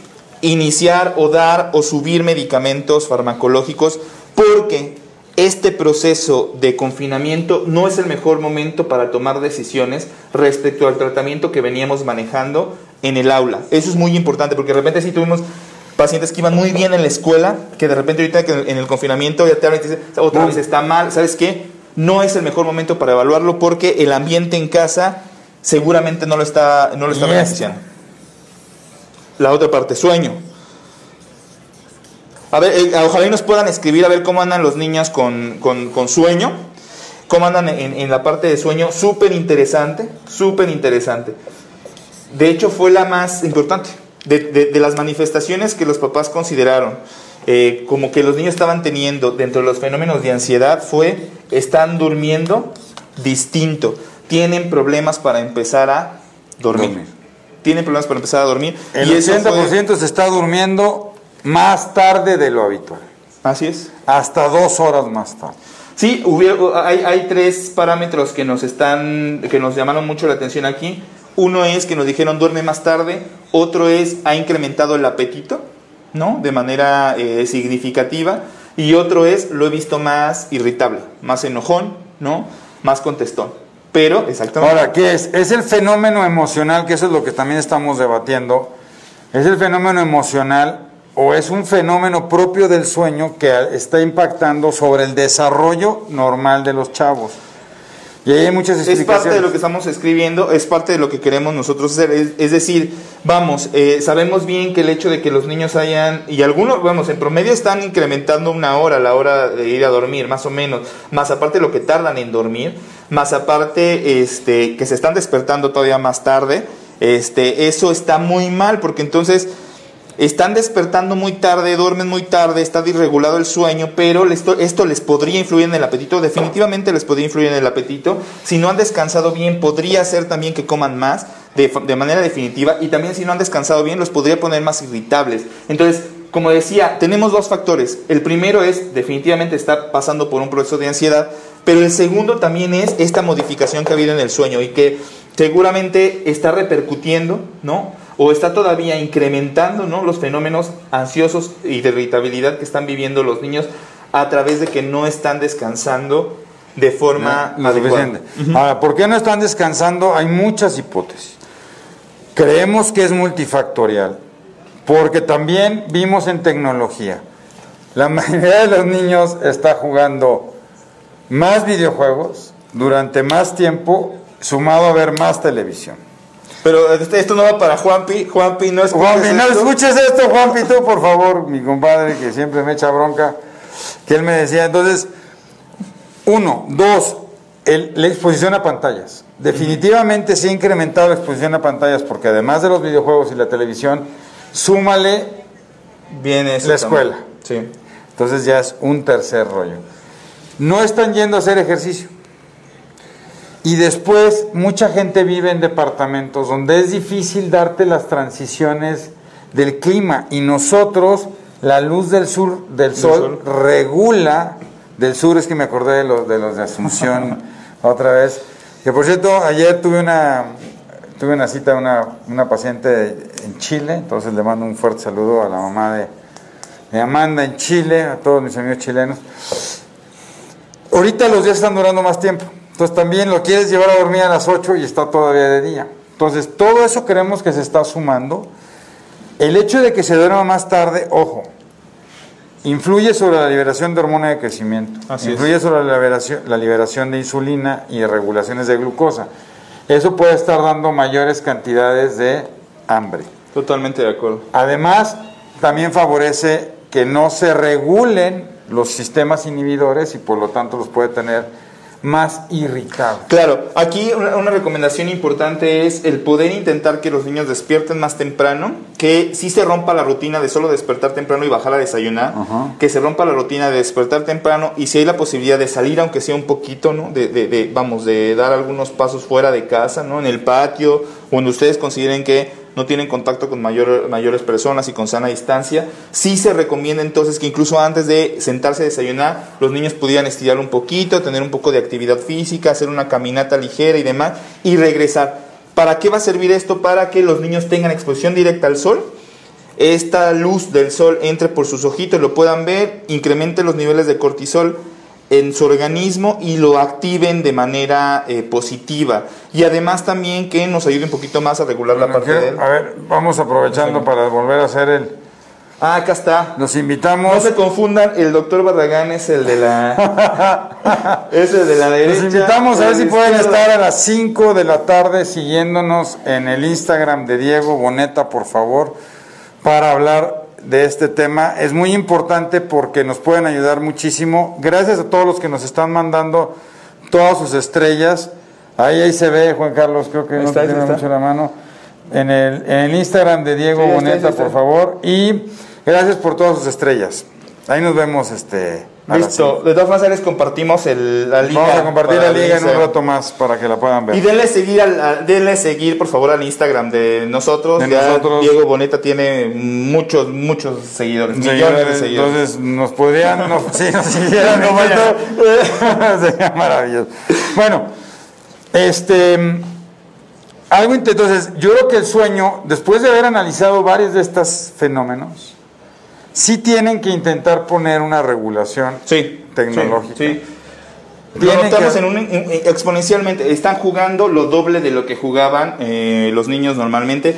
iniciar o dar o subir medicamentos farmacológicos porque este proceso de confinamiento no es el mejor momento para tomar decisiones respecto al tratamiento que veníamos manejando en el aula. Eso es muy importante porque de repente sí tuvimos pacientes que iban muy bien en la escuela, que de repente ahorita en el confinamiento ya te hablan y te dicen, otra vez está mal, ¿sabes qué? No es el mejor momento para evaluarlo porque el ambiente en casa seguramente no lo está, no lo está beneficiando. La otra parte, sueño. A ver, eh, ojalá y nos puedan escribir a ver cómo andan los niños con, con- con sueño. Cómo andan en, en la parte de sueño. Súper interesante, súper interesante. De hecho, fue la más importante. De, de- de las manifestaciones que los papás consideraron eh, como que los niños estaban teniendo dentro de los fenómenos de ansiedad fue, están durmiendo distinto. Tienen problemas para empezar a dormir. Dormir. Tienen problemas para empezar a dormir. El y eso fue- 80% se está durmiendo más tarde de lo habitual. Así es. Hasta dos horas más tarde. Sí, hubiera- hay, hay tres parámetros que nos están, que nos llamaron mucho la atención aquí. Uno es que nos dijeron duerme más tarde, otro es ha incrementado el apetito, ¿no? De manera eh, significativa. Y otro es lo he visto más irritable, más enojón, ¿no? Más contestón. Pero, exactamente. Ahora, ¿qué es? Es el fenómeno emocional, que eso es lo que también estamos debatiendo. ¿Es el fenómeno emocional o es un fenómeno propio del sueño que está impactando sobre el desarrollo normal de los chavos? Y ahí hay muchas es explicaciones. parte de lo que estamos escribiendo, es parte de lo que queremos nosotros hacer. Es, es decir, vamos, eh, sabemos bien que el hecho de que los niños hayan, y algunos, vamos, en promedio están incrementando una hora a la hora de ir a dormir, más o menos, más aparte de lo que tardan en dormir, más aparte este, que se están despertando todavía más tarde, este, eso está muy mal, porque entonces están despertando muy tarde, duermen muy tarde, está irregulado el sueño, pero esto, les podría influir en el apetito, definitivamente les podría influir en el apetito. Si no han descansado bien, podría ser también que coman más de, de manera definitiva y también si no han descansado bien, los podría poner más irritables. Entonces, como decía, tenemos dos factores. El primero es definitivamente estar pasando por un proceso de ansiedad, pero el segundo también es esta modificación que ha habido en el sueño y que seguramente está repercutiendo, ¿no? O está todavía incrementando ¿no? los fenómenos ansiosos y de irritabilidad que están viviendo los niños a través de que no están descansando de forma Lo adecuada. suficiente. Ahora, ¿por qué no están descansando? Hay muchas hipótesis. Creemos que es multifactorial, porque también vimos en tecnología. La mayoría de los niños está jugando más videojuegos durante más tiempo, sumado a ver más televisión. Pero este- esto no va para Juanpi. Juanpi, no escuches Juanpi, no esto. escuches esto, Juanpi, tú, por favor, mi compadre, que siempre me echa bronca, que él me decía, entonces, uno, dos, el- la exposición a pantallas. Definitivamente se ha incrementado la exposición a pantallas, porque además de los videojuegos y la televisión, súmale, Viene La escuela. Sí. entonces ya es un tercer rollo. No están yendo a hacer ejercicio. Y después, mucha gente vive en departamentos donde es difícil darte las transiciones del clima. Y nosotros, la luz del sur, del sol, regula. Del sur es que me acordé de los de, los de Asunción otra vez. Que por cierto, ayer tuve una, tuve una cita, una, una paciente en Chile. Entonces le mando un fuerte saludo a la mamá de, de Amanda en Chile, a todos mis amigos chilenos. Ahorita los días están durando más tiempo. Entonces también lo quieres llevar a dormir a las 8 y está todavía de día. Entonces todo eso creemos que se está sumando. El hecho de que se duerma más tarde, ojo, influye sobre la liberación de hormona de crecimiento. Así es. influye sobre la liberación, la liberación de insulina y de regulaciones de glucosa. Eso puede estar dando mayores cantidades de hambre. Totalmente de acuerdo. Además, también favorece que no se regulen los sistemas inhibidores y por lo tanto los puede tener más irritados. Claro, aquí una, una recomendación importante es el poder intentar que los niños despierten más temprano, que sí se rompa la rutina de solo despertar temprano y bajar a desayunar, que se rompa la rutina de despertar temprano y si hay la posibilidad de salir aunque sea un poquito, ¿no? De, de- de, vamos, de dar algunos pasos fuera de casa, ¿no? En el patio, o donde ustedes consideren que no tienen contacto con mayor, mayores personas y con sana distancia. Sí se recomienda entonces que incluso antes de sentarse a desayunar, los niños pudieran estirar un poquito, tener un poco de actividad física, hacer una caminata ligera y demás, y regresar. ¿Para qué va a servir esto? Para que los niños tengan exposición directa al sol, esta luz del sol entre por sus ojitos, lo puedan ver, incremente los niveles de cortisol en su organismo y lo activen de manera eh, positiva. Y además también que nos ayude un poquito más a regular la parte quiero- del... a ver, vamos aprovechando para volver a hacer el, Ah, acá está. Los invitamos. No se confundan, el doctor Barragán es el de la. es el de la derecha. Los invitamos a ver si pueden estar a las 5 de la tarde siguiéndonos en el Instagram de Diego Boneta, por favor, para hablar de este tema. Es muy importante porque nos pueden ayudar muchísimo. Gracias a todos los que nos están mandando todas sus estrellas. Ahí, ahí se ve, Juan Carlos, creo que Ahí no está, tiene mucho la mano. En el, en el Instagram de Diego Sí, está, Boneta, está. por favor. Y gracias por todas sus estrellas. Ahí nos vemos este, Listo. De todas maneras, les compartimos el, la liga. Vamos a compartir la liga en un rato más para que la puedan ver. Y denle seguir, al, a- denle seguir, por favor, al Instagram de nosotros. De Ya nosotros. Diego Boneta tiene muchos, muchos seguidores. millones de Seguidores, entonces nos podrían, no, si nos siguieran poquito, sería maravilloso. Bueno, este, algo entonces, yo creo que el sueño, después de haber analizado varios de estos fenómenos, sí tienen que intentar poner una regulación Sí. tecnológica. Sí. sí. Lo notamos que- en un, en- en- exponencialmente. Están jugando lo doble de lo que jugaban eh, los niños normalmente.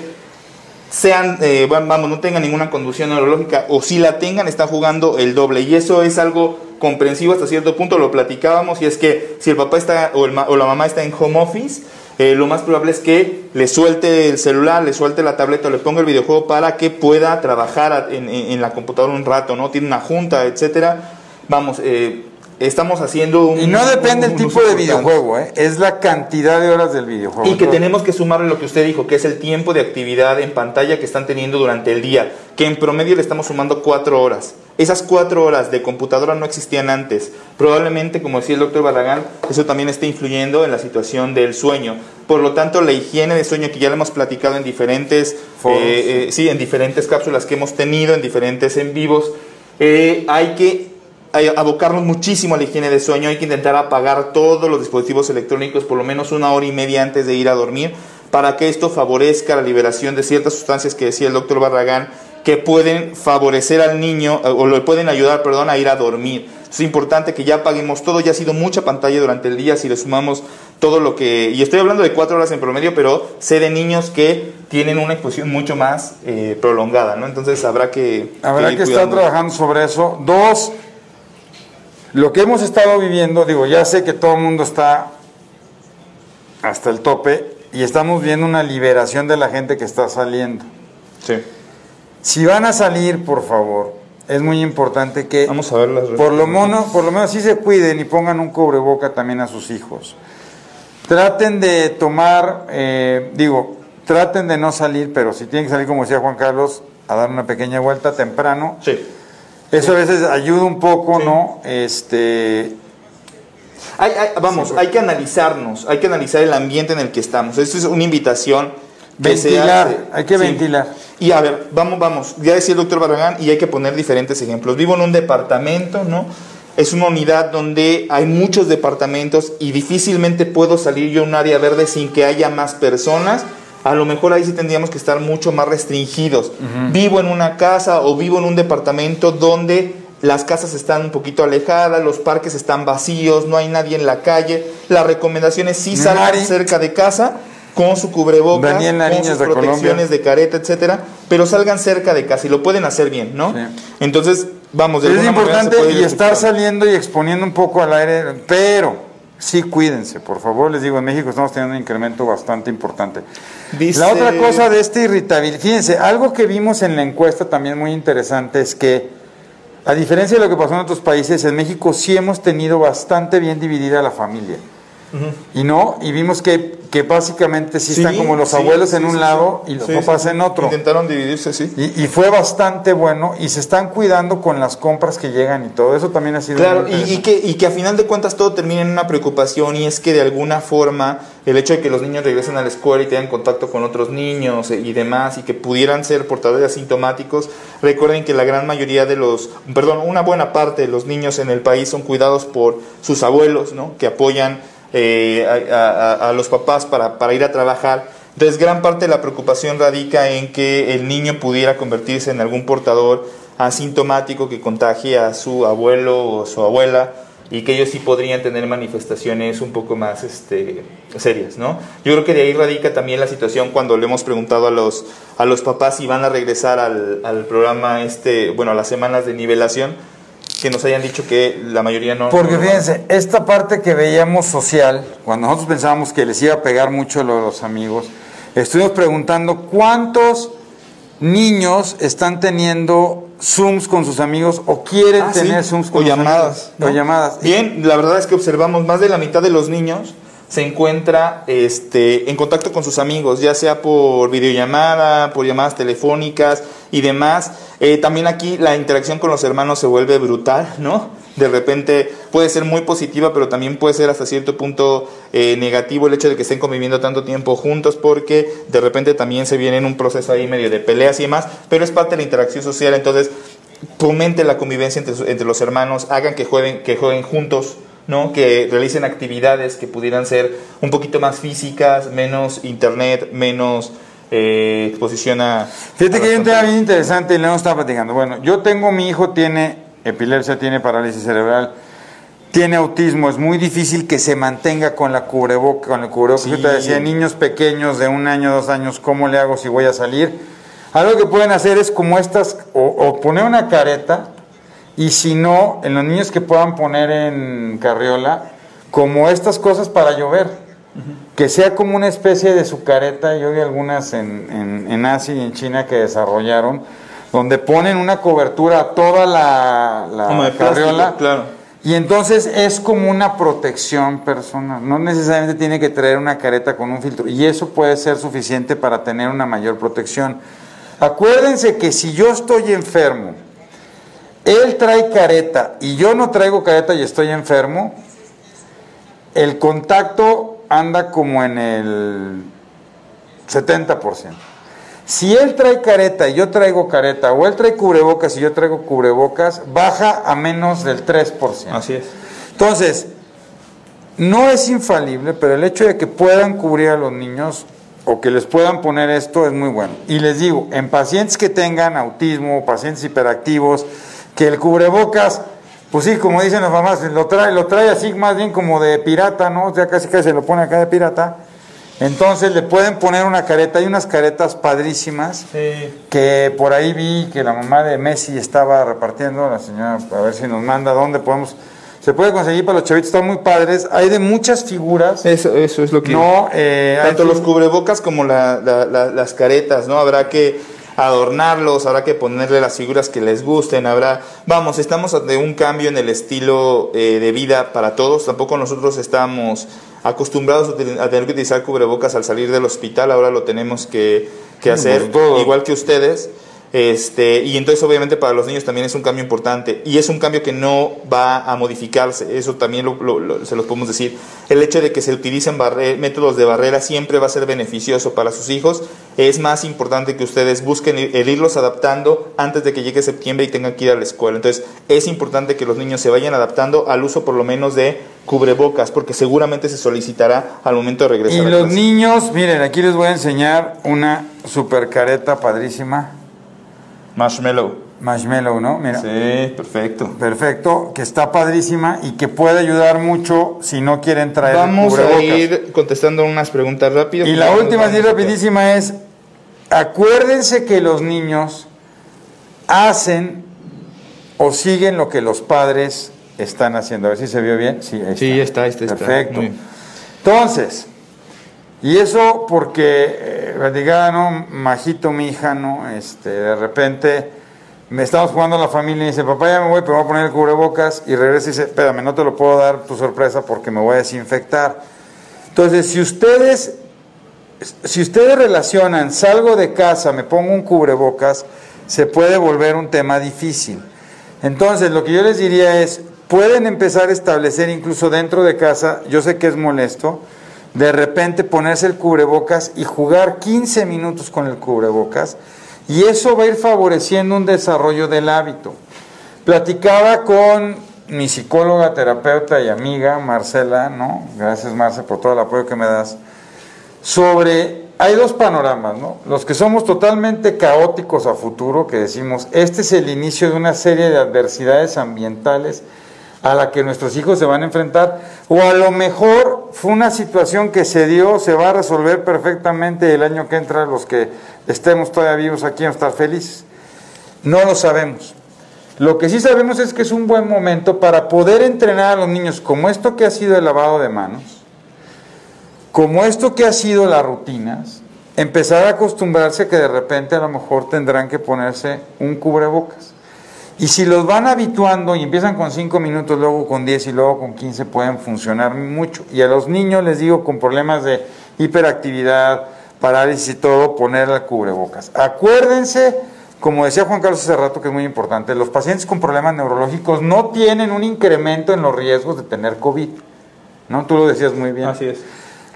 Sean, eh, vamos, no tengan ninguna conducción neurológica o si la tengan, están jugando el doble. Y eso es algo comprensivo hasta cierto punto. Lo platicábamos y es que si el papá está o, el o la mamá está en home office, eh, lo más probable es que le suelte el celular, le suelte la tableta le ponga el videojuego para que pueda trabajar en- en la computadora un rato, ¿no? Tiene una junta, etcétera. Vamos, eh, estamos haciendo un... Y no depende un- el un tipo uso de videojuego, ¿eh? es la cantidad de horas del videojuego. Y que tenemos que sumarle lo que usted dijo, que es el tiempo de actividad en pantalla que están teniendo durante el día, que en promedio le estamos sumando cuatro horas. Esas cuatro horas de computadora no existían antes. Probablemente, como decía el doctor Barragán, eso también está influyendo en la situación del sueño. Por lo tanto, la higiene de sueño, que ya lo hemos platicado en diferentes, eh, eh, sí, en diferentes cápsulas que hemos tenido, en diferentes en vivos, eh, hay que abocarnos muchísimo a la higiene de sueño, hay que intentar apagar todos los dispositivos electrónicos por lo menos una hora y media antes de ir a dormir para que esto favorezca la liberación de ciertas sustancias que decía el doctor Barragán que pueden favorecer al niño eh, o le pueden ayudar, perdón, a ir a dormir. Es importante que ya apaguemos todo, ya ha sido mucha pantalla durante el día si le sumamos todo lo que... Y estoy hablando de cuatro horas en promedio, pero sé de niños que tienen una exposición mucho más eh, prolongada, ¿no? Entonces habrá que... Habrá que estar trabajando sobre eso. Dos, lo que hemos estado viviendo, digo, ya sé que todo el mundo está hasta el tope y estamos viendo una liberación de la gente que está saliendo. Sí. Si van a salir, por favor, es muy importante que Vamos a ver las por lo, mono, por lo menos sí se cuiden y pongan un cubreboca también a sus hijos. Traten de tomar, eh, digo, traten de no salir, pero si tienen que salir, como decía Juan Carlos, a dar una pequeña vuelta temprano. Sí. Eso a veces ayuda un poco, Sí. ¿no? Este, Hay- hay- vamos, hay que analizarnos, hay que analizar el ambiente en el que estamos. Esto es una invitación. Ventilar, hay que ventilar. Y a ver, vamos, vamos. Ya decía el doctor Barragán y hay que poner diferentes ejemplos. Vivo en un departamento, ¿no? Es una unidad donde hay muchos departamentos y difícilmente puedo salir yo a un área verde sin que haya más personas. A lo mejor ahí sí tendríamos que estar mucho más restringidos. Vivo en una casa o vivo en un departamento donde las casas están un poquito alejadas, los parques están vacíos, no hay nadie en la calle. La recomendación es sí salgan cerca de casa con su cubrebocas, con sus de Colombia. protecciones de careta, etcétera, pero salgan cerca de casa y lo pueden hacer bien, ¿no? Sí. Entonces, vamos, de es importante y estar saliendo y exponiendo un poco al aire, pero sí cuídense, por favor. Les digo, en México estamos teniendo un incremento bastante importante. Dice- La otra cosa de este irritabilidad, fíjense, algo que vimos en la encuesta también muy interesante es que, a diferencia de lo que pasó en otros países, en México sí hemos tenido bastante bien dividida la familia. Y no, y vimos que, que básicamente sí, están como los sí, abuelos en sí, un lado y los papás en otro. Intentaron dividirse, sí. Y, y fue bastante bueno y se están cuidando con las compras que llegan y todo eso también ha sido Claro, muy y, que, y que a final de cuentas todo termina en una preocupación y es que de alguna forma el hecho de que los niños regresen a la escuela y tengan contacto con otros niños y demás y que pudieran ser portadores asintomáticos, recuerden que la gran mayoría de los, perdón, una buena parte de los niños en el país son cuidados por sus abuelos, ¿no? Que apoyan eh, a, los papás para, para ir a trabajar. Entonces, gran parte de la preocupación radica en que el niño pudiera convertirse en algún portador asintomático que contagie a su abuelo o su abuela y que ellos sí podrían tener manifestaciones un poco más este, serias, ¿no? Yo creo que de ahí radica también la situación cuando le hemos preguntado a los, a los papás si van a regresar al, al programa, este, bueno, a las semanas de nivelación, que nos hayan dicho que la mayoría no. Porque no fíjense, esta parte que veíamos social, cuando nosotros pensábamos que les iba a pegar mucho lo de los amigos, estuvimos preguntando cuántos niños están teniendo Zooms con sus amigos o quieren Ah, sí. tener Zooms con O sus llamadas, amigos. O llamadas. Bien, la verdad es que observamos más de la mitad de los niños se encuentra este, en contacto con sus amigos, ya sea por videollamada, por llamadas telefónicas y demás. Eh, también aquí la interacción con los hermanos se vuelve brutal, ¿no? De repente puede ser muy positiva, pero también puede ser hasta cierto punto eh, negativo el hecho de que estén conviviendo tanto tiempo juntos, porque de repente también se viene en un proceso ahí medio de peleas y demás, pero es parte de la interacción social, entonces fomente la convivencia entre, entre los hermanos, hagan que jueguen, que jueguen juntos, ¿no? que realicen actividades que pudieran ser un poquito más físicas, menos internet, menos eh, exposición a... Fíjate a que hay un tema bien interesante y le hemos estado platicando. Bueno, yo tengo, mi hijo tiene epilepsia, tiene parálisis cerebral, tiene autismo, es muy difícil que se mantenga con la cubreboca, con el cubrebocas. Yo te Sí. decía, niños pequeños de un año, dos años, ¿cómo le hago si voy a salir? Algo que pueden hacer es como estas, o, o poner una careta, y si no, en los niños que puedan poner en carriola, como estas cosas para llover. Que sea como una especie de su careta, yo vi algunas en, en, en Asia y en China que desarrollaron, donde ponen una cobertura a toda la, plástico, carriola. claro. Y entonces es como una protección personal. No necesariamente tiene que traer una careta con un filtro. Y eso puede ser suficiente para tener una mayor protección. Acuérdense que si yo estoy enfermo, él trae careta y yo no traigo careta y estoy enfermo, el contacto anda como en el 70%. Si él trae careta y yo traigo careta, o él trae cubrebocas y yo traigo cubrebocas, baja a menos del 3%. Así es. Entonces, no es infalible, pero el hecho de que puedan cubrir a los niños o que les puedan poner esto es muy bueno. Y les digo, en pacientes que tengan autismo, pacientes hiperactivos, que el cubrebocas, pues sí, como dicen las mamás, lo trae, lo trae así más bien como de pirata, ¿no? Ya casi casi se lo pone acá de pirata. Entonces le pueden poner una careta, hay unas caretas padrísimas que por ahí vi que la mamá de Messi estaba repartiendo, la señora, a ver si nos manda dónde podemos, se puede conseguir para los chavitos, están muy padres, hay de muchas figuras, Eso, eso es lo que... no, eh, Tanto los cubrebocas como la- la- la- las caretas, ¿no? Habrá que adornarlos, habrá que ponerle las figuras que les gusten, habrá... Vamos, estamos ante un cambio en el estilo eh, de vida para todos, tampoco nosotros estamos acostumbrados a tener que utilizar cubrebocas al salir del hospital, ahora lo tenemos que, que hacer, pues, igual que ustedes. Este, y entonces obviamente para los niños también es un cambio importante y es un cambio que no va a modificarse, eso también lo- lo- lo- se los podemos decir. El hecho de que se utilicen métodos de barrera siempre va a ser beneficioso para sus hijos, es más importante que ustedes busquen ir- el irlos adaptando antes de que llegue septiembre y tengan que ir a la escuela. Entonces es importante que los niños se vayan adaptando al uso por lo menos de cubrebocas porque seguramente se solicitará al momento de regresar. Y a los clase. niños, miren, aquí les voy a enseñar una super careta padrísima, Marshmallow. marshmallow, ¿no? Mira. Sí, perfecto. Perfecto, que está padrísima y que puede ayudar mucho si no quieren traer Vamos a ir contestando unas preguntas rápidas. Y la última, así rapidísima, es, acuérdense que los niños hacen o siguen lo que los padres están haciendo. A ver si se vio bien. Sí, ahí Sí, está, está, está. Perfecto. Muy bien. Entonces, y eso porque, eh, platicaba, ¿no? Majito, mi hija, ¿no? Este, de repente me estamos jugando a la familia y dice, papá, ya me voy, pero voy a poner el cubrebocas. Y regresa y dice, espérame, no te lo puedo dar tu sorpresa porque me voy a desinfectar. Entonces, si ustedes, si ustedes relacionan, salgo de casa, me pongo un cubrebocas, se puede volver un tema difícil. Entonces, lo que yo les diría es, pueden empezar a establecer incluso dentro de casa, yo sé que es molesto, de repente ponerse el cubrebocas y jugar 15 minutos con el cubrebocas, y eso va a ir favoreciendo un desarrollo del hábito. Platicaba con mi psicóloga, terapeuta y amiga, Marcela, ¿no? Gracias, Marce, por todo el apoyo que me das. Sobre, hay dos panoramas, ¿no? Los que somos totalmente caóticos a futuro, que decimos, este es el inicio de una serie de adversidades ambientales a la que nuestros hijos se van a enfrentar, o a lo mejor fue una situación que se dio, se va a resolver perfectamente el año que entra, los que estemos todavía vivos aquí a estar felices. No lo sabemos. Lo que sí sabemos es que es un buen momento para poder entrenar a los niños como esto que ha sido el lavado de manos, como esto que ha sido las rutinas, empezar a acostumbrarse que de repente a lo mejor tendrán que ponerse un cubrebocas. Y si los van habituando y empiezan con 5 minutos, luego con 10 y luego con 15, pueden funcionar mucho. Y a los niños les digo con problemas de hiperactividad, parálisis y todo, poner el cubrebocas. Acuérdense, como decía Juan Carlos hace rato, que es muy importante, los pacientes con problemas neurológicos no tienen un incremento en los riesgos de tener COVID. ¿No? Tú lo decías muy bien. Así es.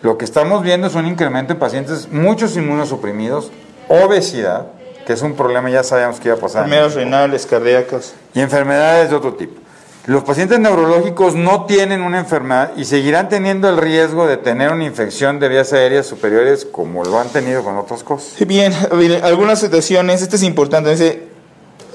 Lo que estamos viendo es un incremento en pacientes, muchos inmunosuprimidos, obesidad, que es un problema, ya sabíamos que iba a pasar. Enfermedades renales, cardíacas. Y enfermedades de otro tipo. Los pacientes neurológicos no tienen una enfermedad y seguirán teniendo el riesgo de tener una infección de vías aéreas superiores como lo han tenido con otras cosas. Bien, algunas situaciones, este es importante, dice,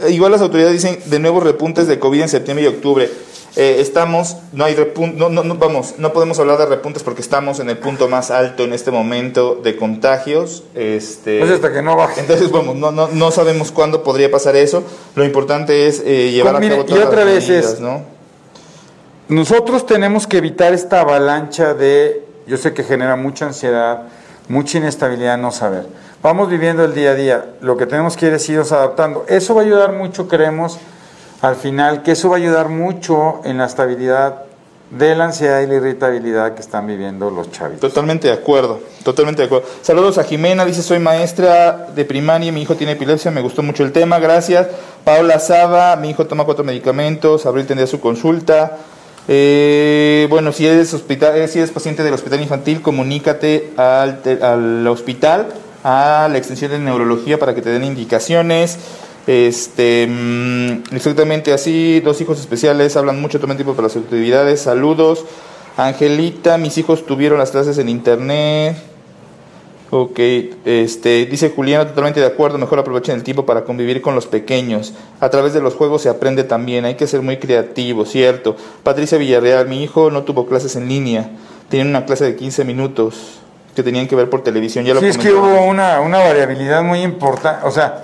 igual las autoridades dicen de nuevos repuntes de COVID en septiembre y octubre. Eh, estamos, no hay no, no, no, vamos, no podemos hablar de repuntes porque estamos en el punto más alto en este momento de contagios. Este, pues hasta que no baje. Entonces, vamos, no, no, no sabemos cuándo podría pasar eso. Lo importante es eh, llevar pues a cabo todas y otra vez medidas, es, ¿no? Nosotros tenemos que evitar esta avalancha de, yo sé que genera mucha ansiedad, mucha inestabilidad no saber. Vamos viviendo el día a día, lo que tenemos que ir es irnos adaptando. Eso va a ayudar mucho, creemos, al final, que eso va a ayudar mucho en la estabilidad de la ansiedad y la irritabilidad que están viviendo los chavitos. Totalmente de acuerdo, totalmente de acuerdo. Saludos a Jimena, dice soy maestra de primaria, mi hijo tiene epilepsia, me gustó mucho el tema, gracias. Paola Saba, mi hijo toma cuatro medicamentos, Abril tendría su consulta. Eh, bueno, si eres, hospital, eh, si eres paciente del hospital infantil, comunícate al, al hospital, a la extensión de neurología para que te den indicaciones. Este, mm, exactamente así, dos hijos especiales, hablan mucho, toman tiempo para las actividades, saludos. Angelita, mis hijos tuvieron las clases en internet. Ok, este, dice Juliana, totalmente de acuerdo, mejor aprovechen el tiempo para convivir con los pequeños. A través de los juegos se aprende también, hay que ser muy creativo, cierto. Patricia Villarreal, mi hijo no tuvo clases en línea, tiene una clase de 15 minutos que tenían que ver por televisión. Ya lo sí, es que hubo una, una variabilidad muy importante, o sea,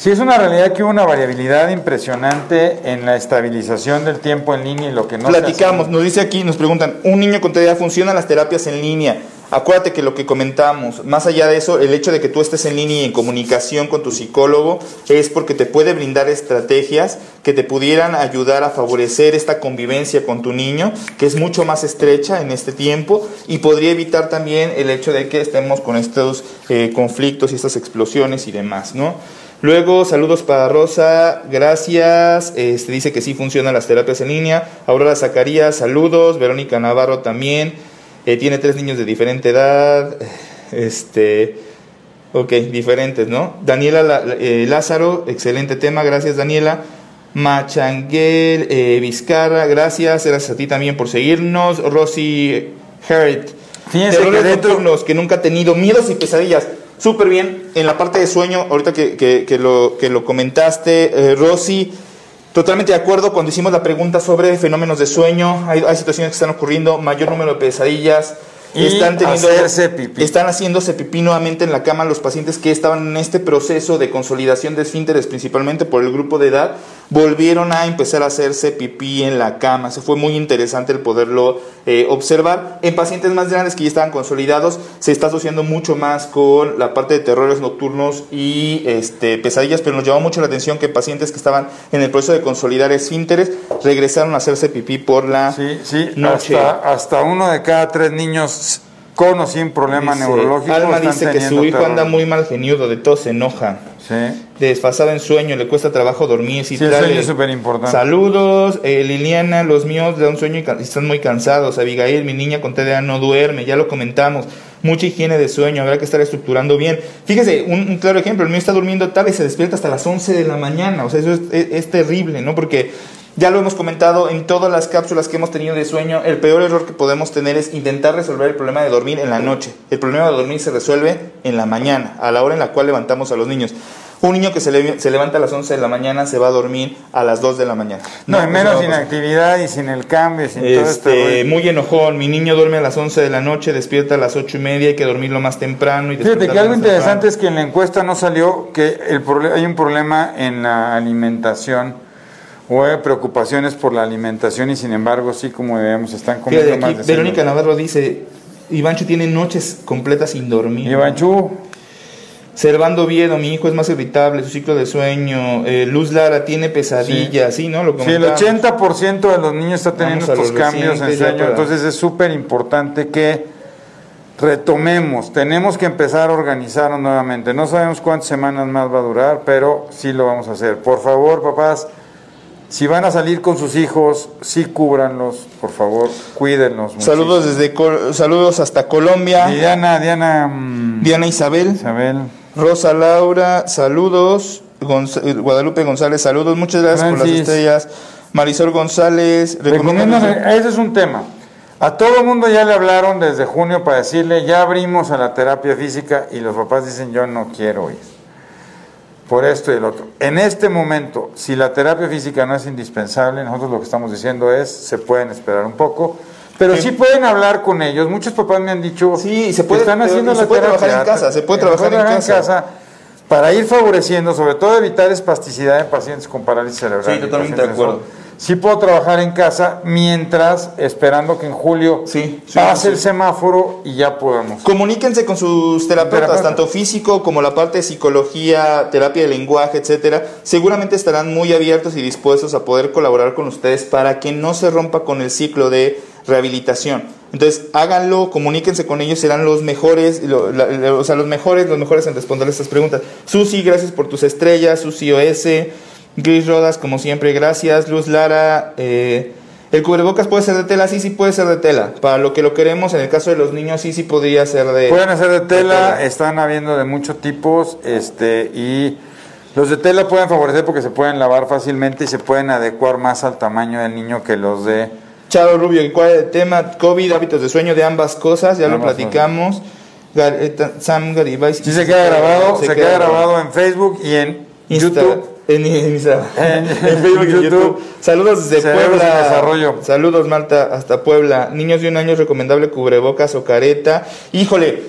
sí es una realidad que hubo una variabilidad impresionante en la estabilización del tiempo en línea y lo que no Platicamos, nos dice aquí, nos preguntan, un niño con TDA funcionan las terapias en línea. Acuérdate que lo que comentamos, más allá de eso, el hecho de que tú estés en línea y en comunicación con tu psicólogo es porque te puede brindar estrategias que te pudieran ayudar a favorecer esta convivencia con tu niño, que es mucho más estrecha en este tiempo y podría evitar también el hecho de que estemos con estos eh, conflictos y estas explosiones y demás, ¿no? Luego, saludos para Rosa, gracias. Este, dice que sí funcionan las terapias en línea. Aurora Zacarías, saludos. Verónica Navarro también. Eh, tiene tres niños de diferente edad. Este, ok, diferentes, ¿no? Daniela La- eh, Lázaro, excelente tema, gracias Daniela. Machanguel eh, Vizcarra, gracias. Gracias a ti también por seguirnos. Rosy Hert, Fíjense dentro- que nunca ha tenido miedos y pesadillas. Súper bien. En la parte de sueño, ahorita que, que- que lo, que lo comentaste, eh, Rosy, totalmente de acuerdo cuando hicimos la pregunta sobre fenómenos de sueño. Hay, hay situaciones que están ocurriendo, mayor número de pesadillas. Y hacerse pipí. Están haciéndose pipí nuevamente en la cama los pacientes que estaban en este proceso de consolidación de esfínteres, principalmente por el grupo de edad, volvieron a empezar a hacerse pipí en la cama. Se fue muy interesante el poderlo eh, observar. En pacientes más grandes que ya estaban consolidados, se está asociando mucho más con la parte de terrores nocturnos y este, pesadillas, pero nos llamó mucho la atención que pacientes que estaban en el proceso de consolidar esfínteres regresaron a hacerse pipí por la Sí, sí, noche. hasta, hasta uno de cada tres niños con o sin problema Dice, neurológico Alma están dice que su hijo terror. anda muy mal geniudo, de todo se enoja. Sí. Desfasado en sueño, le cuesta trabajo dormir. Sí, el sueño es superimportante. Saludos, eh, Liliana, los míos dan sueño y están muy cansados. Abigail, mi niña con TDA no duerme, ya lo comentamos. Mucha higiene de sueño, habrá que estar estructurando bien. Fíjese, un, un claro ejemplo, el mío está durmiendo tarde y se despierta hasta las 11 de la mañana. O sea, eso es, es- es terrible, ¿no? Porque ya lo hemos comentado en todas las cápsulas que hemos tenido de sueño, el peor error que podemos tener es intentar resolver el problema de dormir en la noche. El problema de dormir se resuelve en la mañana, a la hora en la cual levantamos a los niños. Un niño que se, le- se levanta a las 11 de la mañana se va a dormir a las 2 de la mañana. No, y eso menos sin pasar. actividad y sin el cambio, sin todo este Este, rollo. muy enojón, mi niño duerme a las 11 de la noche, despierta a las 8 y media, hay que dormirlo más temprano. Y Fíjate que algo interesante temprano. es que en la encuesta no salió que el hay un problema en la alimentación o hay preocupaciones por la alimentación y sin embargo sí como debemos están comiendo más de Verónica. Navarro dice, Ivancho tiene noches completas sin dormir. Ivanchu, Servando Viedo, mi hijo es más irritable, su ciclo de sueño. Eh, Luz Lara tiene pesadillas, sí, ¿no? Lo Sí, el comentábamos. 80% de los niños está teniendo Vamos estos cambios en sueño, para- entonces es súper importante que retomemos, tenemos que empezar a organizarnos nuevamente. No sabemos cuántas semanas más va a durar, pero sí lo vamos a hacer. Por favor, papás, si van a salir con sus hijos, sí cúbranlos, por favor, cuídenlos. Saludos desde saludos hasta Colombia. Diana, Diana, mm, Diana Isabel, Isabel. Rosa Laura, saludos. Gonz- Guadalupe González, saludos. Muchas gracias por las estrellas. Marisol González, ese es un tema. A todo el mundo ya le hablaron desde junio para decirle, ya abrimos a la terapia física y los papás dicen, yo no quiero ir. Por esto y el otro. En este momento, si la terapia física no es indispensable, nosotros lo que estamos diciendo es, se pueden esperar un poco, pero sí, Sí. pueden hablar con ellos. Muchos papás me han dicho Sí, se que puede- están haciendo la se puede terapia. trabajar en casa, se puede trabajar en casa. para ir favoreciendo, sobre todo evitar espasticidad en pacientes con parálisis cerebral. Sí, totalmente de acuerdo. Sí puedo trabajar en casa mientras esperando que en julio Sí, sí, pase sí. el semáforo y ya podemos. Comuníquense con sus terapeutas, Terapeuta. tanto físico como la parte de psicología, terapia de lenguaje, etcétera. Seguramente estarán muy abiertos y dispuestos a poder colaborar con ustedes para que no se rompa con el ciclo de rehabilitación. Entonces, háganlo, comuníquense con ellos, serán los mejores, lo- la- la- o sea, los mejores, los mejores en responder estas preguntas. Susi, gracias por tus estrellas, Susi OS, Gris Rodas, como siempre, gracias, Luz Lara, eh, el cubrebocas puede ser de tela, sí, sí puede ser de tela. Para lo que lo queremos, en el caso de los niños, sí, sí podría ser de... Pueden hacer de tela, tela. están habiendo de muchos tipos, este, y los de tela pueden favorecer porque se pueden lavar fácilmente y se pueden adecuar más al tamaño del niño que los de Charo Rubio, ¿cuál es el tema? COVID, hábitos de sueño de ambas cosas, ya lo platicamos. Gar- eh, Sam Garibay. Sí se queda grabado, se, queda grabado en Facebook y en Insta- YouTube. En, en En- Facebook y YouTube. YouTube. Saludos desde Puebla. desarrollo. Saludos, Malta, hasta Puebla. Niños de un año es recomendable cubrebocas o careta. Híjole,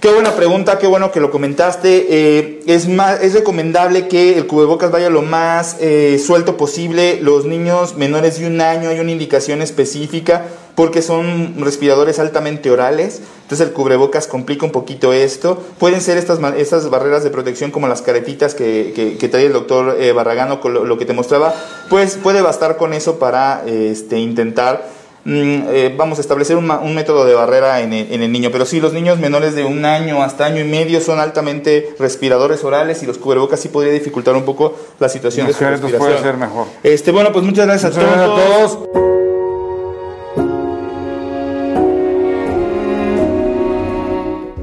qué buena pregunta, qué bueno que lo comentaste. Eh, es, más, es recomendable que el cubrebocas vaya lo más eh, suelto posible. Los niños menores de un año hay una indicación específica porque son respiradores altamente orales. Entonces el cubrebocas complica un poquito esto. Pueden ser estas, estas barreras de protección como las caretitas que, que, que trae el doctor eh, Barragano con lo, lo que te mostraba. Pues puede bastar con eso para este, intentar mm, eh, vamos a establecer un, un método de barrera en el, en el niño. Pero sí, los niños menores de un año hasta año y medio son altamente respiradores orales y los cubrebocas sí podría dificultar un poco la situación Los de su respiración. puede ser mejor. Este, bueno, pues muchas gracias Muchas a gracias todos. a todos.